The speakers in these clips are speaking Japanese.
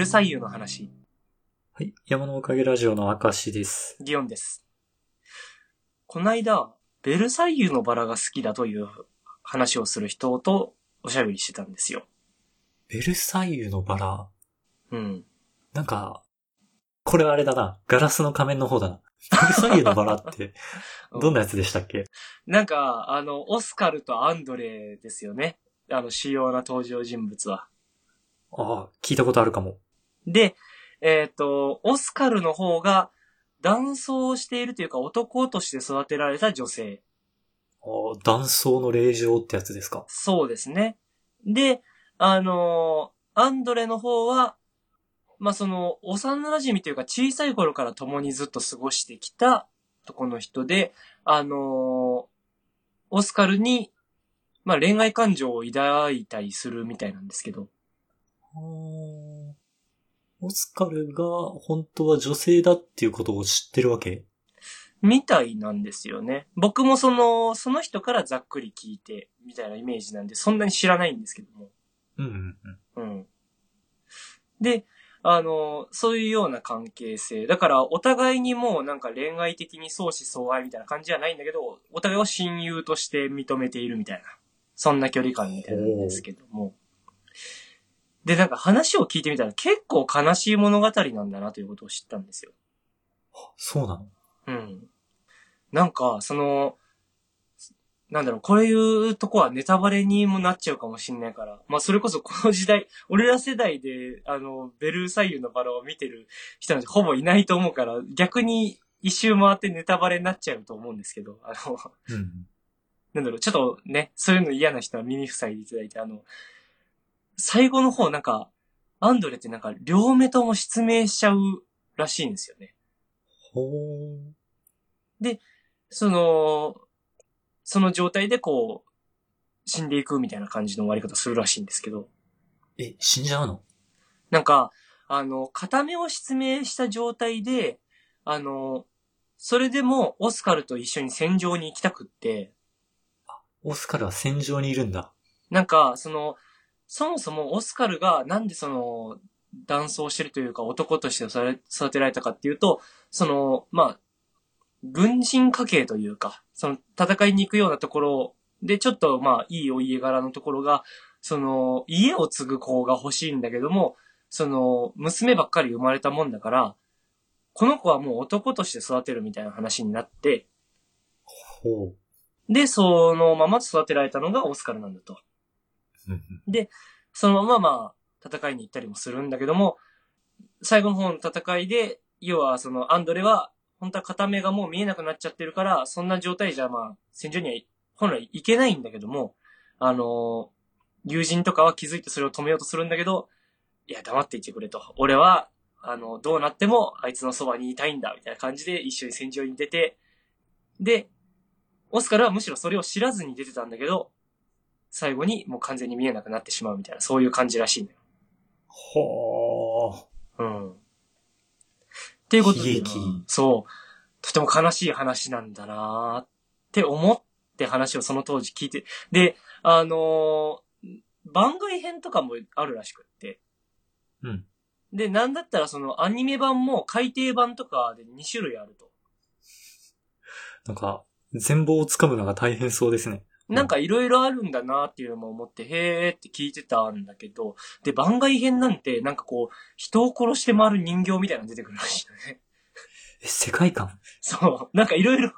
ルサイユの話、はい。山のおかげラジオの明石です。ギオンです。こないだ、ベルサイユのバラが好きだという話をする人とおしゃべりしてたんですよ。ベルサイユのバラ？うん。なんか、これあれだな。ガラスの仮面の方だな。ベルサイユのバラって、どんなやつでしたっけ？なんか、あの、オスカルとアンドレですよね。あの、主要な登場人物は。ああ、聞いたことあるかも。で、えっ、と、オスカルの方が、男装をしているというか男として育てられた女性。ああ、断層の霊場ってやつですか？そうですね。で、あのーアンドレの方は、まあ、その、幼馴染というか小さい頃から共にずっと過ごしてきた男の人で、あのーオスカルに、まあ、恋愛感情を抱いたりするみたいなんですけど、オスカルが本当は女性だっていうことを知ってるわけ？みたいなんですよね。僕もその、その人からざっくり聞いて、みたいなイメージなんで、そんなに知らないんですけども。うんうんうん。うん。で、あの、そういうような関係性。だから、お互いにもうなんか恋愛的に相思相愛みたいな感じじゃないんだけど、お互いを親友として認めているみたいな。そんな距離感みたいなんですけども。で、なんか話を聞いてみたら結構悲しい物語なんだなということを知ったんですよ。そうなの？うん。なんか、その、なんだろう、こういうとこはネタバレにもなっちゃうかもしんないから。まあ、それこそこの時代、俺ら世代で、あの、ベルサイユのバラを見てる人なんてほぼいないと思うから、逆に一周回ってネタバレになっちゃうと思うんですけど、あの、うん。なんだろう、ちょっとね、そういうの嫌な人は耳塞いでいただいて、あの、最後の方なんか、アンドレってなんか両目とも失明しちゃうらしいんですよね。ほー。その、その状態でこう、死んでいくみたいな感じの終わり方するらしいんですけど、え、死んじゃうの？なんか、あの、片目を失明した状態で、あの、それでもオスカルと一緒に戦場に行きたくって、オスカルは戦場にいるんだ。なんか、その、そもそもオスカルがなんでその、男装してるというか男として育てられたかっていうと、その、まあ、軍人家系というか、その戦いに行くようなところで、ちょっとまあ、いいお家柄のところが、その、家を継ぐ子が欲しいんだけども、その、娘ばっかり生まれたもんだから、この子はもう男として育てるみたいな話になって、ほで、そのまま育てられたのがオスカルなんだと。う。うんうんそのまままあ、戦いに行ったりもするんだけども、最後の方の戦いで、要はそのアンドレは、本当は片目がもう見えなくなっちゃってるから、そんな状態じゃまあ、戦場には本来行けないんだけども、あのー友人とかは気づいてそれを止めようとするんだけど、いや、黙っていてくれと。俺は、あの、どうなってもあいつのそばにいたいんだ、みたいな感じで一緒に戦場に出て、で、オスカルはむしろそれを知らずに出てたんだけど、最後にもう完全に見えなくなってしまうみたいな、そういう感じらしいんだよ。ほー。うん。っていうことでそう、とても悲しい話なんだなーって思って話をその当時聞いて、で、あのー番外編とかもあるらしくって、うん。で、なんだったらそのアニメ版も改訂版とかで2種類あると。なんか、全貌をつかむのが大変そうですね。うんなんかいろいろあるんだなっていうのも思って、へーって聞いてたんだけど、で、番外編なんて、なんかこう、人を殺して回る人形みたいなの出てくるらしいのね。え、世界観？そう。なんかいろいろ、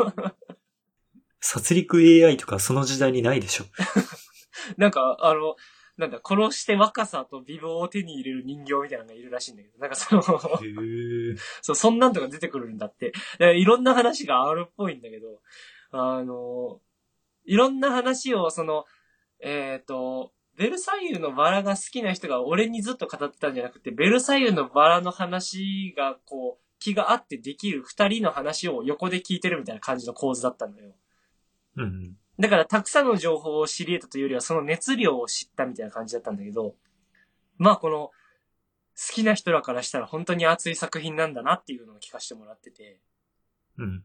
殺戮 AI とかその時代にないでしょ。なんか、あの、なんだ、殺して若さと美貌を手に入れる人形みたいなのがいるらしいんだけど、なんかその。そう、そんなんとか出てくるんだって。でいろんな話があるっぽいんだけど、あの、いろんな話を、その、えっ、と、ベルサイユのバラが好きな人が俺にずっと語ってたんじゃなくて、ベルサイユのバラの話が、こう、気があってできる二人の話を横で聞いてるみたいな感じの構図だったのよ。うんうん。だから、たくさんの情報を知り得たというよりは、その熱量を知ったみたいな感じだったんだけど、まあ、この、好きな人らからしたら本当に熱い作品なんだなっていうのを聞かせてもらってて、うん。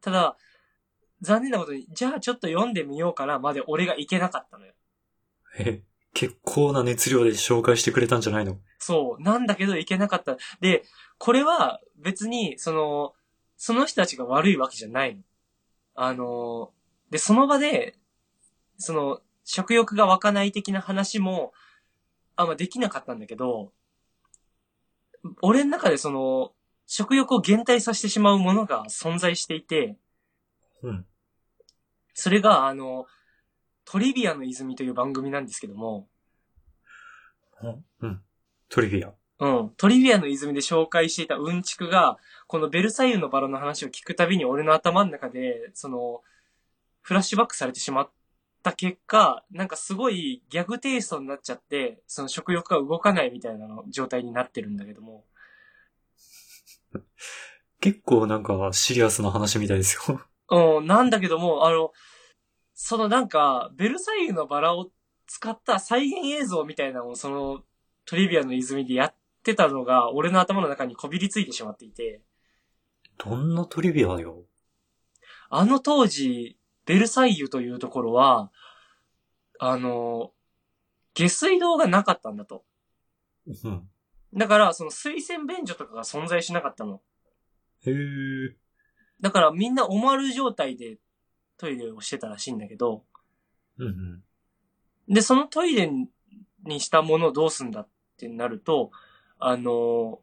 ただ、残念なことに、じゃあちょっと読んでみようかなまで俺がいけなかったのよ。え、結構な熱量で紹介してくれたんじゃないの？そう。なんだけど行けなかった。で、これは別に、その、その人たちが悪いわけじゃないの。あの、で、その場で、その、食欲が湧かない的な話も、あんまできなかったんだけど、俺の中でその、食欲を減退させてしまうものが存在していて、うん。それが、あの、トリビアの泉という番組なんですけども、うん。トリビア。うん。トリビアの泉で紹介していたうんちくが、このベルサイユのバラの話を聞くたびに俺の頭の中で、その、フラッシュバックされてしまった結果、なんかすごいギャグテイストになっちゃって、その食欲が動かないみたいなの状態になってるんだけども。結構なんかシリアスな話みたいですよ。うん、なんだけども、あの、そのなんか、ベルサイユのバラを使った再現映像みたいなのをそのトリビアの泉でやってたのが、俺の頭の中にこびりついてしまっていて、どんなトリビアよ。あの当時、ベルサイユというところは、あの、下水道がなかったんだと。うん。だから、その水洗便所とかが存在しなかったの。へー。だからみんなおまる状態でトイレをしてたらしいんだけど、うんうん。で、そのトイレにしたものをどうすんだってなると、あの、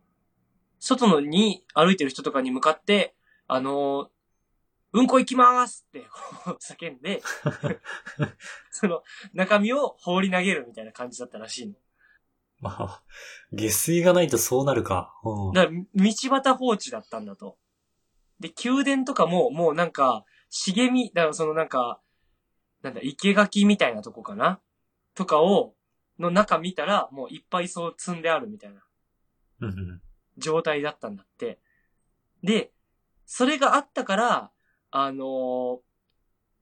外のに歩いてる人とかに向かって、あの、うんこ行きまーすって 叫んで、その中身を放り投げるみたいな感じだったらしいの。まあ、下水がないとそうなるか。うん。だから、道端放置だったんだと。で、宮殿とかも、もうなんか、茂み、だからそのなんか、なんだ、生垣みたいなとこかな？とかを、の中見たら、もういっぱいそう積んであるみたいな。状態だったんだって。で、それがあったから、あのー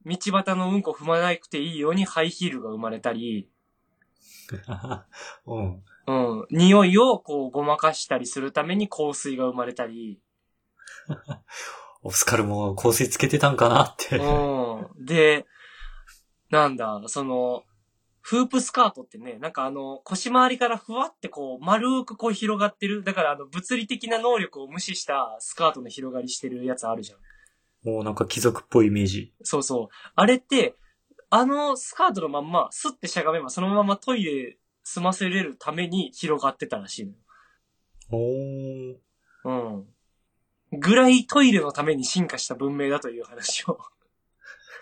道端のうんこ踏まなくていいようにハイヒールが生まれたり、うん。うん、匂いをこうごまかしたりするために香水が生まれたり、オスカルも香水つけてたんかなって。うん。で、なんだ、その、フープスカートってね、なんかあの、腰回りからふわってこう、丸くこう広がってる。だからあの、物理的な能力を無視したスカートの広がりしてるやつあるじゃん。もうなんか貴族っぽいイメージ。そうそう。あれって、あのスカートのまんま、スッてしゃがめばそのままトイレ済ませれるために広がってたらしいの。おー。うん。ぐらいトイレのために進化した文明だという話を。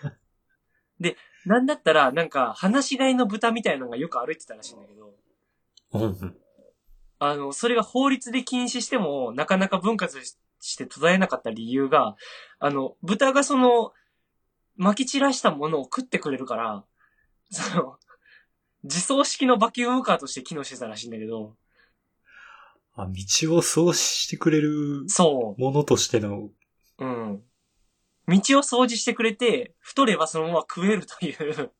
で、なんだったら、なんか、放し飼いの豚みたいなのがよく歩いてたらしいんだけど。あの、それが法律で禁止しても、なかなか分割して途絶えなかった理由が、あの、豚がその、撒き散らしたものを食ってくれるから、その、自走式のバキュームカーとして機能してたらしいんだけど、あ、道をそうしてくれるそものとしての、う。うん。道を掃除してくれて、太ればそのまま食えるという。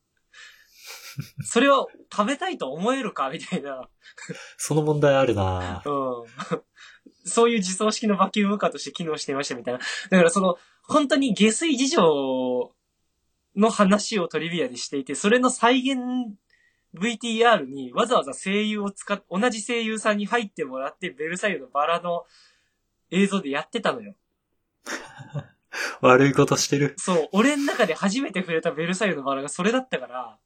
それを食べたいと思えるかみたいな。その問題あるなうん。そういう自走式のバキュームカーとして機能していましたみたいな。だからその、本当に下水事情の話をトリビアでしていて、それの再現 VTR にわざわざ声優を使っ、同じ声優さんに入ってもらって、ベルサイユのバラの映像でやってたのよ。悪いことしてる。そう、俺の中で初めて触れたベルサイユのバラがそれだったから、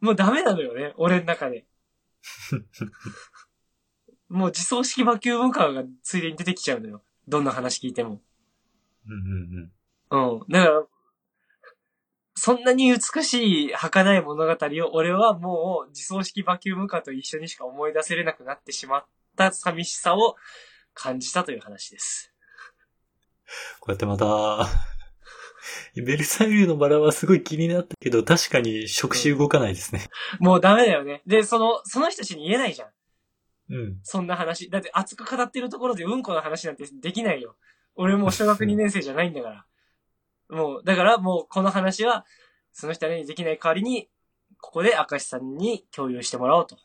もうダメなのよね、俺の中で。もう自走式バキュームカーがついでに出てきちゃうのよ。どんな話聞いても。うんうんうん。うん。だから、そんなに美しい儚い物語を俺はもう自走式バキュームカーと一緒にしか思い出せれなくなってしまった寂しさを感じたという話です。こうやってまた、ベルサイユのバラはすごい気になったけど、確かに触手動かないですね。もうダメだよね。で、その、その人たちに言えないじゃん。うん。そんな話。だって熱く語ってるところでうんこの話なんてできないよ。俺もう小学2年生じゃないんだから。もう、だからもうこの話は、その人にできない代わりに、ここで明石さんに共有してもらおうと。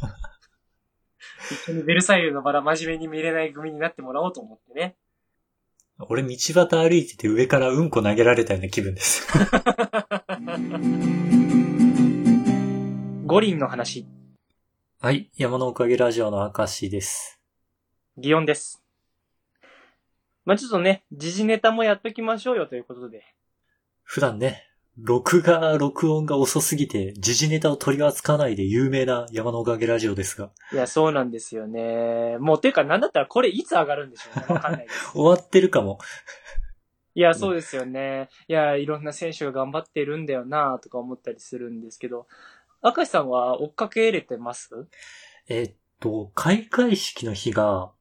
一緒にベルサイユのバラ真面目に見れない組になってもらおうと思ってね。俺道端歩いてて上からうんこ投げられたような気分です。五輪の話。はい。山のおかげラジオの明石です。祇園です。まあちょっとね、時事ネタもやっときましょうよということで。普段ね、録画、録音が遅すぎて、時事ネタを取り扱わないで有名な山のおかげラジオですが、いや、そうなんですよね。もう、ていうか、なんだったらこれいつ上がるんでしょうね。わかんないです。終わってるかも。いや、そうですよね。いや、いろんな選手が頑張ってるんだよなとか思ったりするんですけど、明石さんは追っかけれてます？えっと、開会式の日が、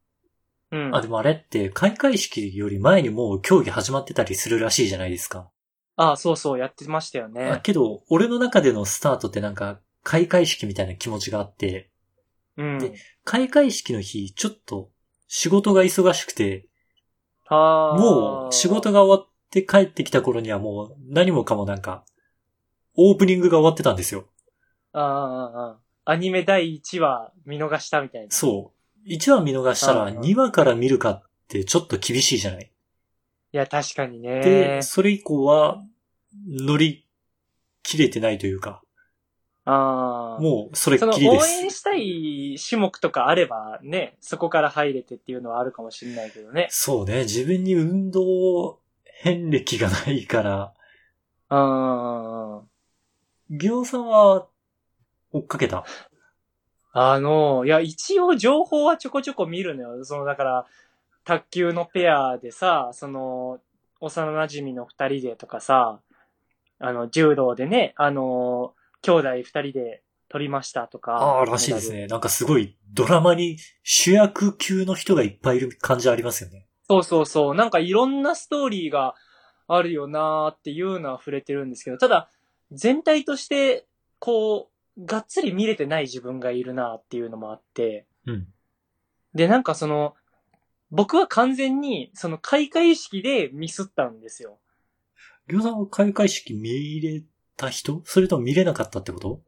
うん。あ、でもあれって、開会式より前にもう競技始まってたりするらしいじゃないですか。あそうそう、やってましたよあね。けど、俺の中でのスタートってなんか、開会式みたいな気持ちがあって、うん。で開会式の日、ちょっと仕事が忙しくて、あーもう仕事が終わって帰ってきた頃にはもう何もかもなんか、オープニングが終わってたんですよ。あーあー、あーアニメ第1話見逃したみたいな。そう。1話見逃したらあー2話から見るかってちょっと厳しいじゃない？いや、確かにね。で、それ以降は乗り切れてないというか、ああ。もうそれっきりです。応援したい種目とかあればね、そこから入れてっていうのはあるかもしれないけどね。そうね、自分に運動遍歴がないから、あギオさんは追っかけた？あの、いや、一応情報はちょこちょこ見るのよ。その、だから、卓球のペアでさ、その、幼馴染の二人でとかさ、あの、柔道でね、あの、兄弟二人で取りましたとか。ああ、らしいですね。なんかすごいドラマに主役級の人がいっぱいいる感じありますよね。そうそうそう。なんかいろんなストーリーがあるよなーっていうのは触れてるんですけど、ただ、全体として、こう、がっつり見れてない自分がいるなっていうのもあって、うん。で、なんかその、僕は完全に、その開会式でミスったんですよ。ギオさんは開会式見れた人？それとも見れなかったってこと？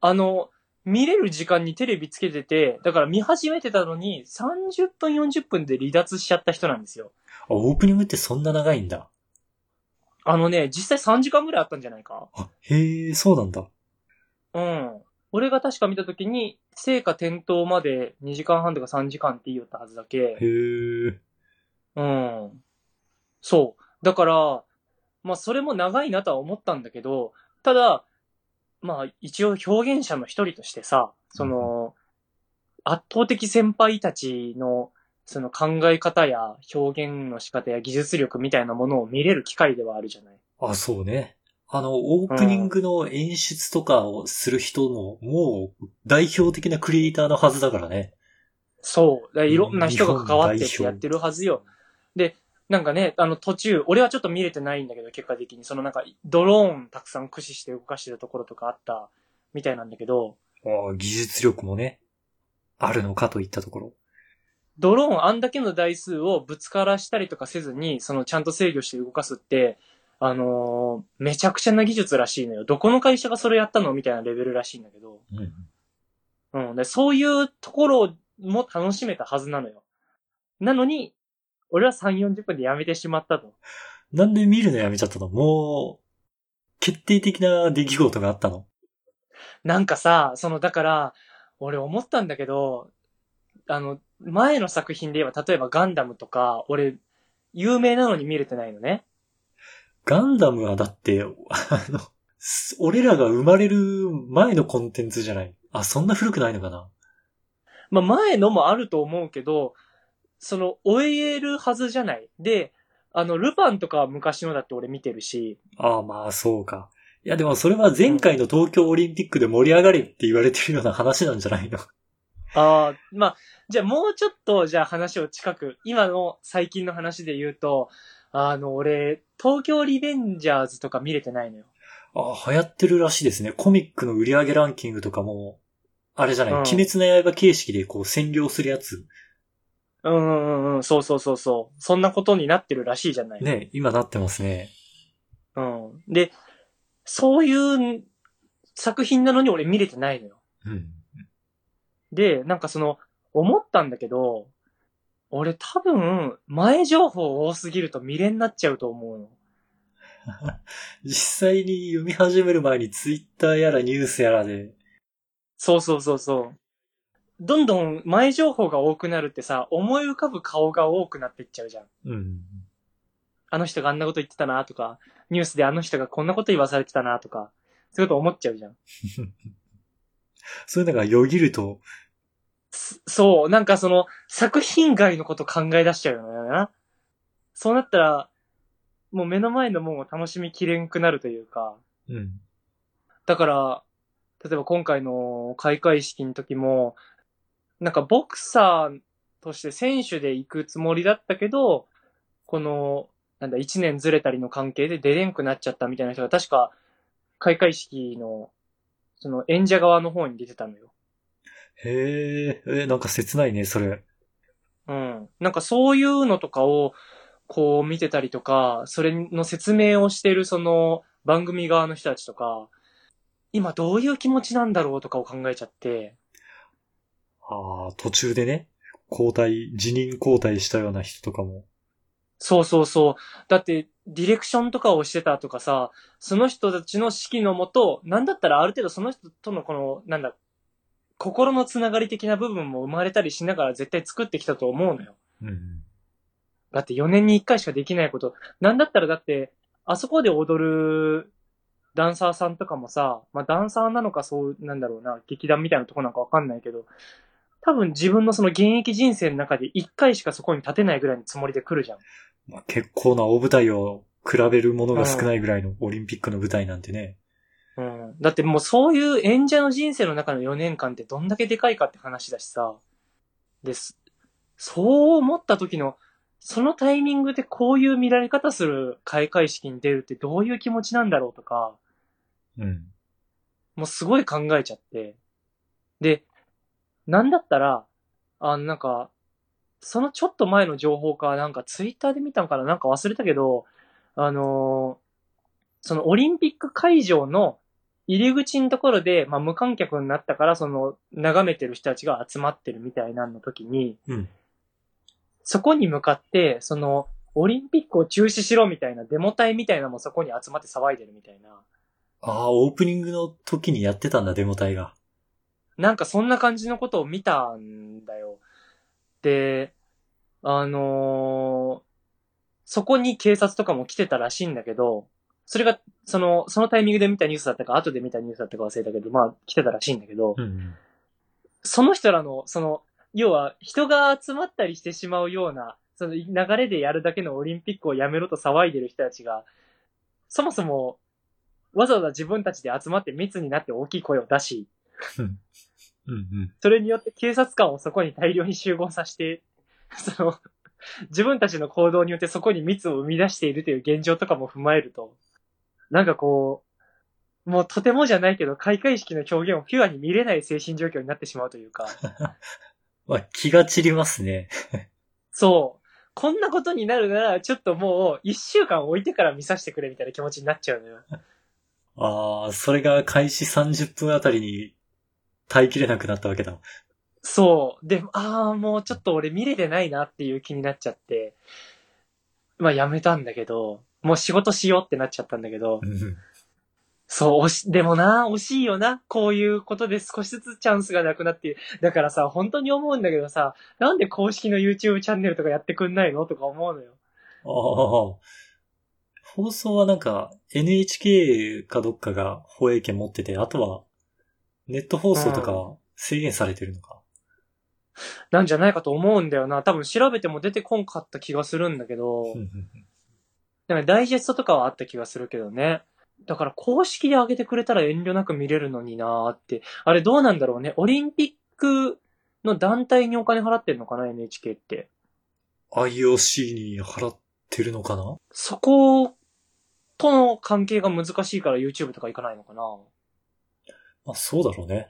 あの、見れる時間にテレビつけてて、だから見始めてたのに、30分40分で離脱しちゃった人なんですよ。あ、オープニングってそんな長いんだ。あのね、実際3時間ぐらいあったんじゃないかあ、へえ、そうなんだ。うん。俺が確か見たときに、聖火点灯まで2時間半とか3時間って言ったはずだけへ。え。うん。そう。だから、まあそれも長いなとは思ったんだけど、ただ、まあ一応表現者の一人としてさ、その、圧倒的先輩たちのその考え方や表現の仕方や技術力みたいなものを見れる機会ではあるじゃない。あ、そうね。あの、オープニングの演出とかをする人も、もう代表的なクリエイターのはずだからね。そう。だからいろんな人が関わっててやってるはずよ。で、なんかね、あの途中、俺はちょっと見れてないんだけど、結果的に、そのなんか、ドローンたくさん駆使して動かしてるところとかあったみたいなんだけど、あ技術力もね、あるのかといったところ。ドローンあんだけの台数をぶつからしたりとかせずに、そのちゃんと制御して動かすって、あのーめちゃくちゃな技術らしいのよ。どこの会社がそれやったのみたいなレベルらしいんだけど。うん。うん。でそういうところも楽しめたはずなのよ。なのに、俺は3、40分でやめてしまったと。なんで見るのやめちゃったの？もう、決定的な出来事があったの？なんかさ、その、だから、俺思ったんだけど、あの、前の作品で言えば、例えばガンダムとか、俺、有名なのに見れてないのね。ガンダムはだって、あの、す俺らが生まれる前のコンテンツじゃない。あ、そんな古くないのかなまあ、前のもあると思うけど、その、終えるはずじゃない。で、あの、ルパンとかは昔のだって俺見てるし、ああ、まあ、そうか。いや、でもそれは前回の東京オリンピックで盛り上がれって言われてるような話なんじゃないの？ああ、まあ、じゃあもうちょっと、じゃあ話を近く、今の最近の話で言うと、あの、俺、東京リベンジャーズとか見れてないのよ。ああ、流行ってるらしいですね。コミックの売り上げランキングとかも、あれじゃない、うん鬼滅の刃形式でこう占領するやつ。うんうんうん、そうそうそうそう。そんなことになってるらしいじゃない。ね、今なってますね。うん。で、そういう作品なのに俺見れてないのよ。うん。で、なんかその、思ったんだけど、俺多分、前情報多すぎると見れになっちゃうと思うの。実際に読み始める前にツイッターやらニュースやらで、そうそうそうそう。どんどん前情報が多くなるってさ、思い浮かぶ顔が多くなっていっちゃうじゃん。うん。あの人があんなこと言ってたなとか、ニュースであの人がこんなこと言わされてたなとか、そういうこと思っちゃうじゃん。そういうのがよぎると、すそう、なんかその、作品外のこと考え出しちゃうよな。そうなったら、もう目の前のもんを楽しみきれんくなるというか、うん。だから、例えば今回の開会式の時も、なんかボクサーとして選手で行くつもりだったけど、この、なんだ、一年ずれたりの関係で出れんくなっちゃったみたいな人が確か、開会式の、その演者側の方に出てたのよ。へえ、え、なんか切ないね、それ。うん。なんかそういうのとかを、こう見てたりとか、それの説明をしてるその番組側の人たちとか、今どういう気持ちなんだろうとかを考えちゃって、ああ、途中でね、交代、辞任交代したような人とかも。そうそうそう。だって、ディレクションとかをしてたとかさ、その人たちの指揮のもと、なんだったらある程度その人とのこの、なんだ、心のつながり的な部分も生まれたりしながら絶対作ってきたと思うのよ。うん。だって4年に1回しかできないこと。なんだったらだって、あそこで踊るダンサーさんとかもさ、まあダンサーなのかそう、なんだろうな、劇団みたいなとこなんかわかんないけど、多分自分のその現役人生の中で1回しかそこに立てないぐらいのつもりで来るじゃん。まあ、結構な大舞台を比べるものが少ないぐらいのオリンピックの舞台なんてね。うん。だってもうそういう演者の人生の中の4年間ってどんだけでかいかって話だしさ。です。そう思った時の、そのタイミングでこういう見られ方する開会式に出るってどういう気持ちなんだろうとか、うん。もうすごい考えちゃって。で、なんだったら、あのなんか、そのちょっと前の情報か、なんかツイッターで見たのかななんか忘れたけど、あのーそのオリンピック会場の入り口のところで、まあ無観客になったから、その眺めてる人たちが集まってるみたいなの時に、うん。そこに向かって、その、オリンピックを中止しろみたいなデモ隊みたいなのもそこに集まって騒いでるみたいな。ああ、オープニングの時にやってたんだ、デモ隊が。なんかそんな感じのことを見たんだよ。で、あのーそこに警察とかも来てたらしいんだけど、それが、その、そのタイミングで見たニュースだったか、後で見たニュースだったか忘れたけど、まあ来てたらしいんだけど、うん。その人らの、その、要は人が集まったりしてしまうような、その流れでやるだけのオリンピックをやめろと騒いでる人たちが、そもそも、わざわざ自分たちで集まって密になって大きい声を出し、うん。うん。それによって警察官をそこに大量に集合させて、その、自分たちの行動によってそこに密を生み出しているという現状とかも踏まえると、なんかこう、もうとてもじゃないけど、開会式の表現をピュアに見れない精神状況になってしまうというか、まあ、気が散りますね。そう。こんなことになるなら、ちょっともう、一週間置いてから見させてくれみたいな気持ちになっちゃうのよ。ああ、それが開始30分あたりに耐えきれなくなったわけだ。そう。で、ああ、もうちょっと俺見れてないなっていう気になっちゃって、まあやめたんだけど、もう仕事しようってなっちゃったんだけどう、ん。そう、惜し、でもな、惜しいよな。こういうことで少しずつチャンスがなくなって、だからさ、本当に思うんだけどさ、なんで公式の YouTube チャンネルとかやってくんないのとか思うのよ。ああ。放送はなんか NHK かどっかが放映権持ってて、あとはネット放送とかは制限されてるのか。なんじゃないかと思うんだよな。多分調べても出てこんかった気がするんだけど、うんうんなんかダイジェストとかはあった気がするけどね。だから公式で上げてくれたら遠慮なく見れるのになーって。あれどうなんだろうね。オリンピックの団体にお金払ってんのかな ?NHK って。IOC に払ってるのかな？そことの関係が難しいから YouTube とか行かないのかなまあそうだろうね。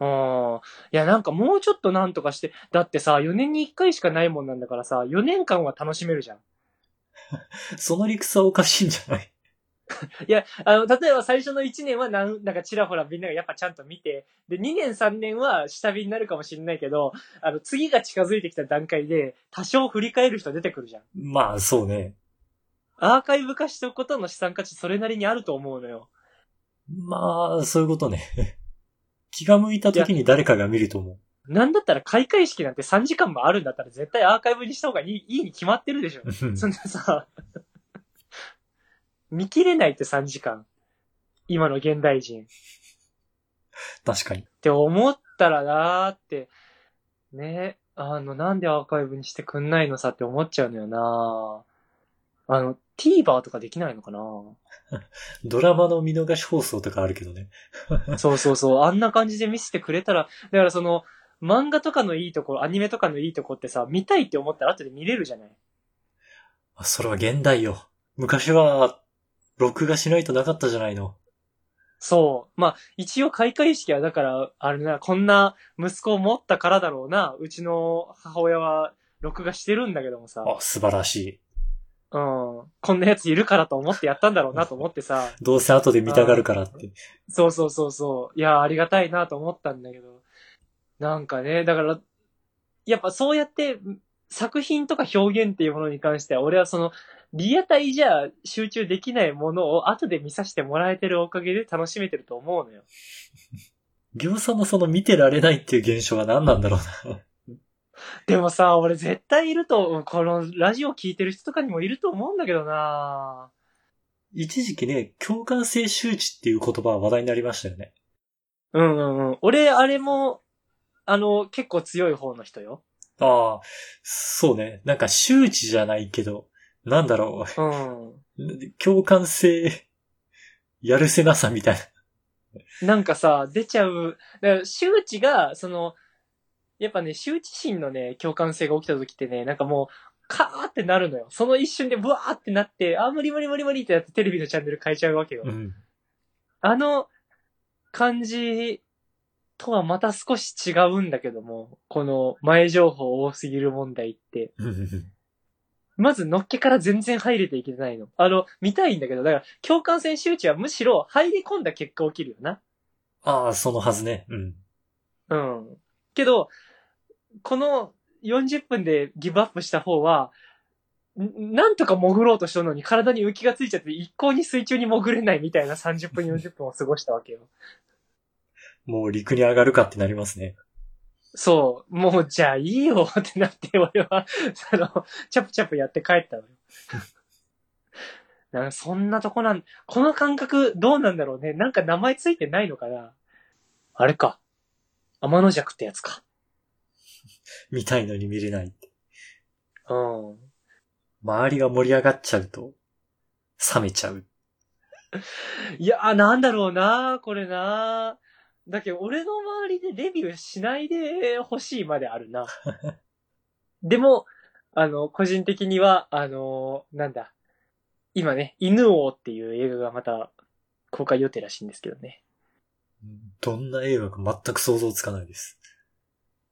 うん。いや、なんかもうちょっとなんとかして、だってさ、4年に1回しかないもんなんだからさ、4年間は楽しめるじゃん。その理屈はおかしいんじゃない？いや、あの、例えば最初の1年はなん、なんかちらほらみんながやっぱちゃんと見て、で、2年3年は下火になるかもしれないけど、あの、次が近づいてきた段階で、多少振り返る人出てくるじゃん。まあそうね。アーカイブ化しておくことの資産価値それなりにあると思うのよ。まあ、そういうことね。気が向いた時に誰かが見ると思う。なんだったら開会式なんて3時間もあるんだったら絶対アーカイブにした方がいい、いいに決まってるでしょ。うんそんなさ、見切れないって3時間。今の現代人。っ確かに。て思ったらなーって、ね、あの、なんでアーカイブにしてくんないのさって思っちゃうのよなあの、TVer とかできないのかな ドラマの見逃し放送とかあるけどね。そうそうそう。あんな感じで見せてくれたら、だからその、漫画とかのいいところ、アニメとかのいいとこってさ、見たいって思ったら後で見れるじゃない？あそれは現代よ。昔は、録画しないとなかったじゃないの。そう。まあ、一応開会式はだから、あれな、こんな息子を持ったからだろうな。うちの母親は録画してるんだけどもさ。あ、素晴らしい。うん。こんなやついるからと思ってやったんだろうなと思ってさ。どうせ後で見たがるからって。そうそうそうそう。いや、ありがたいなと思ったんだけど。なんかね、だから、やっぱそうやって作品とか表現っていうものに関しては、俺はその、リアタイじゃ集中できないものを後で見させてもらえてるおかげで楽しめてると思うのよ。りょうさんのその見てられないっていう現象は何なんだろうな。でもさ、俺絶対いると、このラジオ聞いてる人とかにもいると思うんだけどな一時期ね、共感性周知っていう言葉は話題になりましたよね。うんうんうん。俺、あれも、あの、結構強い方の人よ。ああ、そうね。なんか周知じゃないけど、なんだろうん。う。共感性、やるせなさみたいな。なんかさ、出ちゃう。だから周知が、その、やっぱね、周知心のね、共感性が起きた時ってね、なんかもう、カーってなるのよ。その一瞬でブワーってなって、あ、無理無理無理無理ってなってテレビのチャンネル変えちゃうわけよ。うん。あの感じとはまた少し違うんだけども、この前情報多すぎる問題って。まず、のっけから全然入れていけないの。あの、見たいんだけど、だから、共感性周知はむしろ入り込んだ結果起きるよな。ああ、そのはずね。うん。うん。けど、この40分でギブアップした方は、んなんとか潜ろうとしたのに体に浮きがついちゃって一向に水中に潜れないみたいな30分40分を過ごしたわけよ。もう陸に上がるかってなりますね。そう。もう、じゃあいいよ ってなって、俺は、あの、チャプチャプやって帰ったのよ。なんかそんなとこなん、この感覚どうなんだろうね。なんか名前ついてないのかなあれか。天の弱ってやつか。見たいのに見れないって。うん。周りが盛り上がっちゃうと、冷めちゃう。いやー、なんだろうなこれなだけど、俺の周りでレビューしないでほしいまであるな。でも、あの、個人的には、あのなんだ。今ね、犬王っていう映画がまた公開予定らしいんですけどね。どんな映画か全く想像つかないです。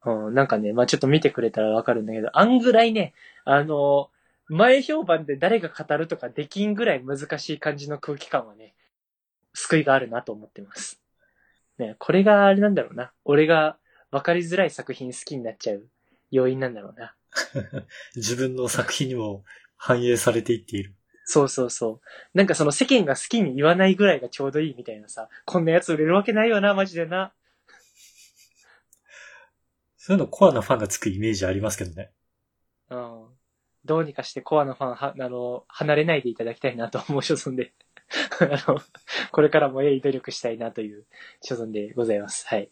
うん、なんかね、まあちょっと見てくれたらわかるんだけど、あんぐらいね、あの前評判で誰が語るとかできんぐらい難しい感じの空気感はね、救いがあるなと思ってます。ね、これがあれなんだろうな。俺が分かりづらい作品好きになっちゃう要因なんだろうな。自分の作品にも反映されていっている。そうそうそう。なんかその世間が好きに言わないぐらいがちょうどいいみたいなさ、こんなやつ売れるわけないよな、マジでな。そういうのコアなファンがつくイメージありますけどね。うん。どうにかしてコアのファンは、あの、離れないでいただきたいなと思う所存で、あの、これからも鋭意努力したいなという所存でございます。はい。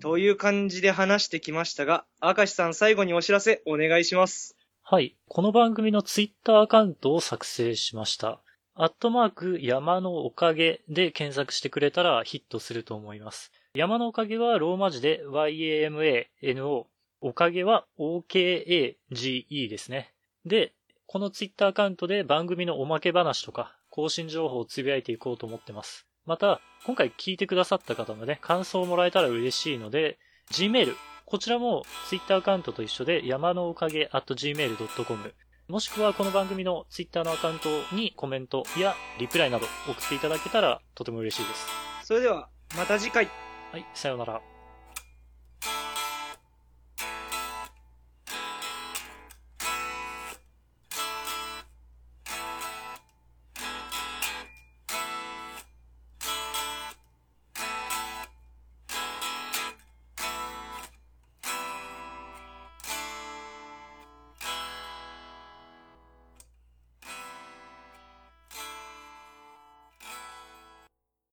という感じで話してきましたが、明石さん最後にお知らせお願いします。はい。この番組のツイッターアカウントを作成しました。アットマーク山のおかげで検索してくれたらヒットすると思います。山のおかげはローマ字で YAMANO。おかげは OKAGE ですね。で、このツイッターアカウントで番組のおまけ話とか更新情報をつぶやいていこうと思ってます。また、今回聞いてくださった方のね、感想をもらえたら嬉しいので、Gmail、こちらも Twitter アカウントと一緒で山のおかげ at gmail.com もしくはこの番組の Twitter のアカウントにコメントやリプライなど送っていただけたらとても嬉しいです。それでは、また次回。はい、さようなら。